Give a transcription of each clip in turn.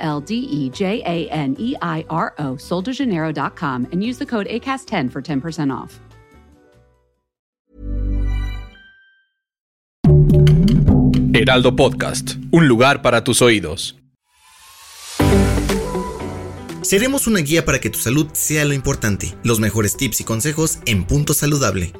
L D E J A N E I R O, soldejaneiro.com, and use the code ACAST10 for 10% off. Heraldo Podcast, un lugar para tus oídos. Seremos una guía para que tu salud sea lo importante. Los mejores tips y consejos en Punto Saludable.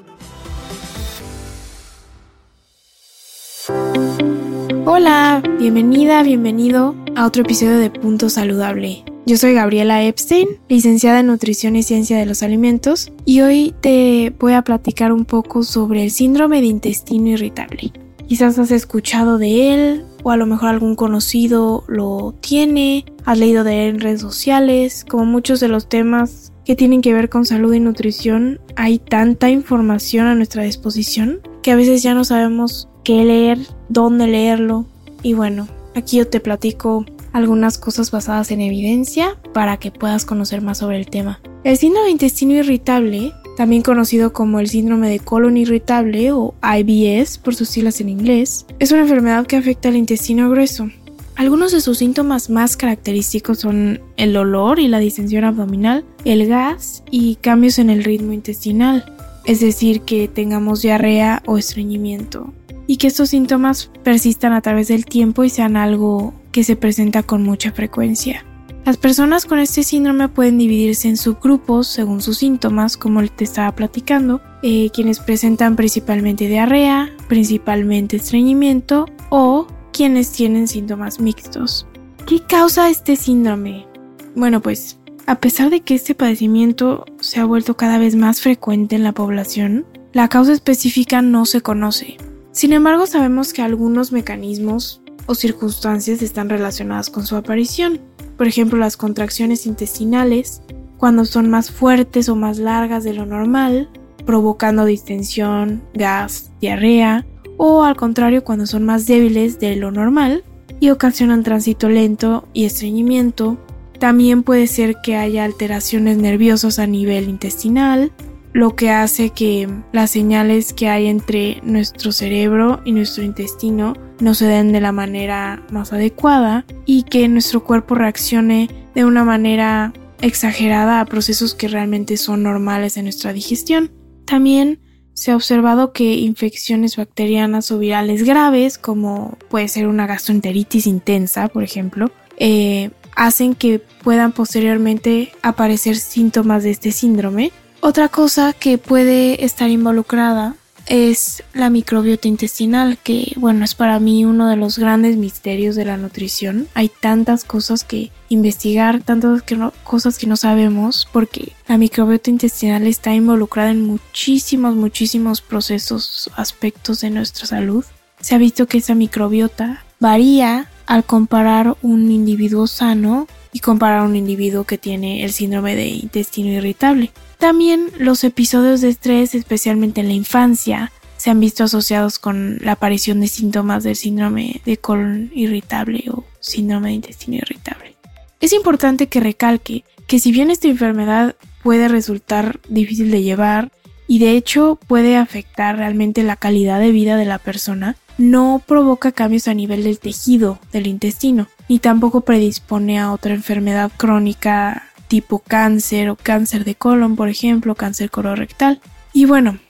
Hola, bienvenida, bienvenido a otro episodio de Punto Saludable. Yo soy Gabriela Epstein, licenciada en Nutrición y Ciencia de los Alimentos, y hoy te voy a platicar un poco sobre el síndrome de intestino irritable. Quizás has escuchado de él, o a lo mejor algún conocido lo tiene, has leído de él en redes sociales, como muchos de los temas que tienen que ver con salud y nutrición, hay tanta información a nuestra disposición que a veces ya no sabemos qué leer, dónde leerlo, y bueno, aquí yo te platico algunas cosas basadas en evidencia para que puedas conocer más sobre el tema. El síndrome de intestino irritable, también conocido como el síndrome de colon irritable o IBS por sus siglas en inglés, es una enfermedad que afecta al intestino grueso. Algunos de sus síntomas más característicos son el dolor y la distensión abdominal, el gas y cambios en el ritmo intestinal, es decir, que tengamos diarrea o estreñimiento, y que estos síntomas persistan a través del tiempo y sean algo que se presenta con mucha frecuencia. Las personas con este síndrome pueden dividirse en subgrupos según sus síntomas, como te estaba platicando, eh, quienes presentan principalmente diarrea, principalmente estreñimiento o quienes tienen síntomas mixtos. ¿Qué causa este síndrome? Bueno, pues a pesar de que este padecimiento se ha vuelto cada vez más frecuente en la población, la causa específica no se conoce. Sin embargo, sabemos que algunos mecanismos o circunstancias están relacionadas con su aparición. Por ejemplo, las contracciones intestinales, cuando son más fuertes o más largas de lo normal, provocando distensión, gas, diarrea, o al contrario, cuando son más débiles de lo normal y ocasionan tránsito lento y estreñimiento. También puede ser que haya alteraciones nerviosas a nivel intestinal, lo que hace que las señales que hay entre nuestro cerebro y nuestro intestino no se den de la manera más adecuada y que nuestro cuerpo reaccione de una manera exagerada a procesos que realmente son normales en nuestra digestión. También se ha observado que infecciones bacterianas o virales graves, como puede ser una gastroenteritis intensa, por ejemplo, eh, hacen que puedan posteriormente aparecer síntomas de este síndrome otra cosa que puede estar involucrada es la microbiota intestinal, que bueno, es para mí uno de los grandes misterios de la nutrición. Hay tantas cosas que investigar, tantas cosas que no sabemos, porque la microbiota intestinal está involucrada en muchísimos, muchísimos procesos, aspectos de nuestra salud. Se ha visto que esa microbiota varía al comparar un individuo sano y comparar un individuo que tiene el síndrome de intestino irritable. También los episodios de estrés, especialmente en la infancia, se han visto asociados con la aparición de síntomas del síndrome de colon irritable o síndrome de intestino irritable. Es importante que recalque que si bien esta enfermedad puede resultar difícil de llevar y de hecho puede afectar realmente la calidad de vida de la persona, no provoca cambios a nivel del tejido del intestino, ni tampoco predispone a otra enfermedad crónica tipo cáncer o cáncer de colon, por ejemplo, cáncer colorectal. Y bueno,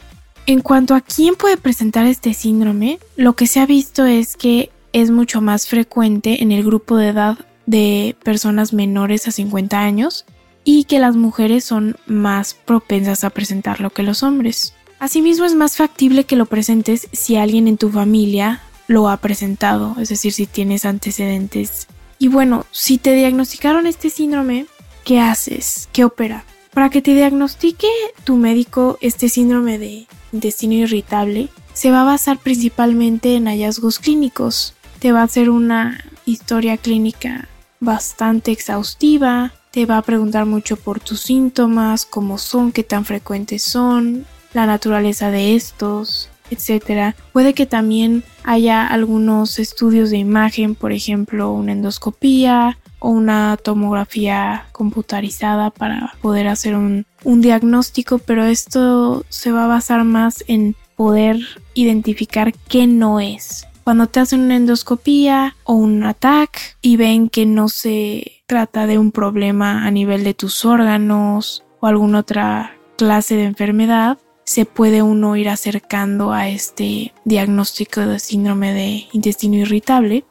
en cuanto a quién puede presentar este síndrome, lo que se ha visto es que es mucho más frecuente en el grupo de edad de personas menores a 50 años y que las mujeres son más propensas a presentarlo que los hombres. Asimismo es más factible que lo presentes si alguien en tu familia lo ha presentado, es decir, si tienes antecedentes. Y bueno, si te diagnosticaron este síndrome, ¿qué haces? ¿Qué opera? Para que te diagnostique tu médico este síndrome de intestino irritable, se va a basar principalmente en hallazgos clínicos. Te va a hacer una historia clínica bastante exhaustiva, te va a preguntar mucho por tus síntomas, cómo son, qué tan frecuentes son, la naturaleza de estos, etc. Puede que también haya algunos estudios de imagen, por ejemplo, una endoscopía o una tomografía computarizada para poder hacer un, diagnóstico, pero esto se va a basar más en poder identificar qué no es. Cuando te hacen una endoscopía o un ataque y ven que no se trata de un problema a nivel de tus órganos o alguna otra clase de enfermedad, se puede uno ir acercando a este diagnóstico de síndrome de intestino irritable.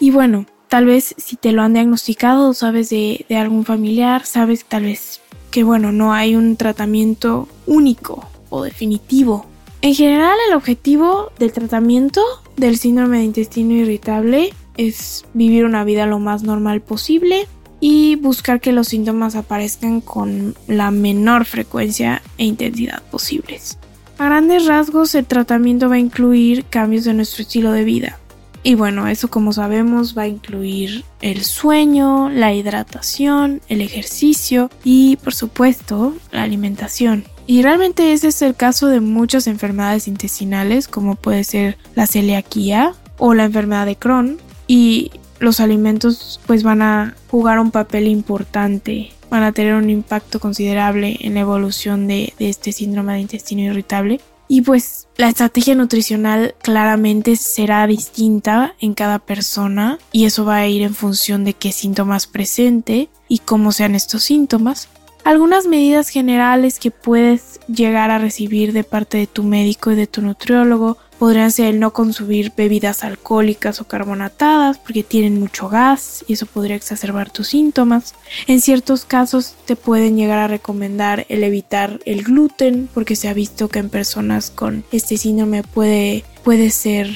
Y bueno, tal vez si te lo han diagnosticado, sabes de, de algún familiar, sabes tal vez que bueno, no hay un tratamiento único o definitivo. En general, el objetivo del tratamiento del síndrome de intestino irritable es vivir una vida lo más normal posible y buscar que los síntomas aparezcan con la menor frecuencia e intensidad posibles. A grandes rasgos, el tratamiento va a incluir cambios de nuestro estilo de vida. Y bueno, eso como sabemos va a incluir el sueño, la hidratación, el ejercicio y por supuesto la alimentación. Y realmente ese es el caso de muchas enfermedades intestinales como puede ser la celiaquía o la enfermedad de Crohn. Y los alimentos pues van a jugar un papel importante, van a tener un impacto considerable en la evolución de, este síndrome de intestino irritable. Y pues la estrategia nutricional claramente será distinta en cada persona y eso va a ir en función de qué síntomas presente y cómo sean estos síntomas. Algunas medidas generales que puedes llegar a recibir de parte de tu médico y de tu nutriólogo podrían ser el no consumir bebidas alcohólicas o carbonatadas porque tienen mucho gas y eso podría exacerbar tus síntomas. En ciertos casos te pueden llegar a recomendar el evitar el gluten porque se ha visto que en personas con este síndrome puede, puede ser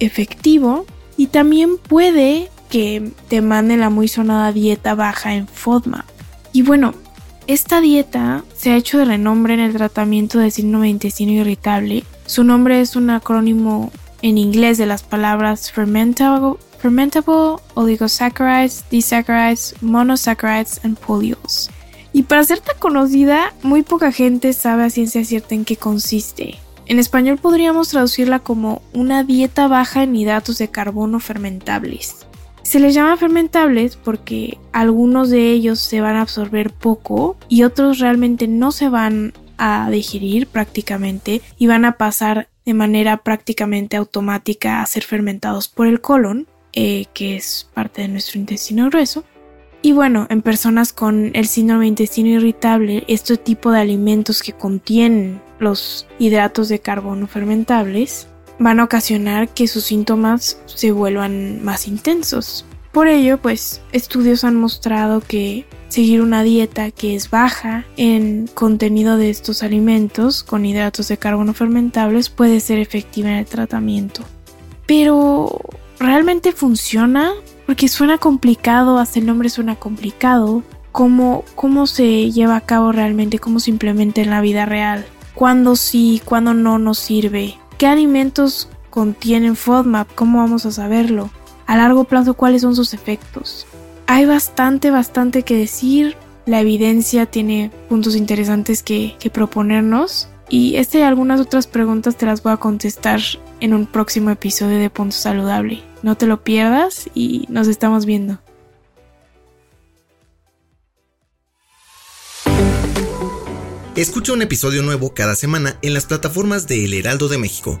efectivo y también puede que te manden la muy sonada dieta baja en FODMAP. Y bueno, esta dieta se ha hecho de renombre en el tratamiento del síndrome de intestino irritable su nombre es un acrónimo en inglés de las palabras fermentable, oligosaccharides, disaccharides, monosaccharides and polyols. Y para ser tan conocida, muy poca gente sabe a ciencia cierta en qué consiste. En español podríamos traducirla como una dieta baja en hidratos de carbono fermentables. Se les llama fermentables porque algunos de ellos se van a absorber poco y otros realmente no se van a digerir prácticamente y van a pasar de manera prácticamente automática a ser fermentados por el colon, eh, que es parte de nuestro intestino grueso. Y bueno, en personas con el síndrome de intestino irritable, este tipo de alimentos que contienen los hidratos de carbono fermentables van a ocasionar que sus síntomas se vuelvan más intensos. Por ello, pues estudios han mostrado que seguir una dieta que es baja en contenido de estos alimentos con hidratos de carbono fermentables puede ser efectiva en el tratamiento. Pero, ¿realmente funciona? Porque suena complicado, hasta el nombre suena complicado. ¿Cómo, cómo se lleva a cabo realmente? ¿Cómo se implementa en la vida real? ¿Cuándo sí? ¿Cuándo no nos sirve? ¿Qué alimentos contienen FODMAP? ¿Cómo vamos a saberlo? A largo plazo cuáles son sus efectos. Hay bastante, bastante que decir. La evidencia tiene puntos interesantes que, proponernos. Y este y algunas otras preguntas te las voy a contestar en un próximo episodio de Punto Saludable. No te lo pierdas y nos estamos viendo. Escucha un episodio nuevo cada semana en las plataformas de El Heraldo de México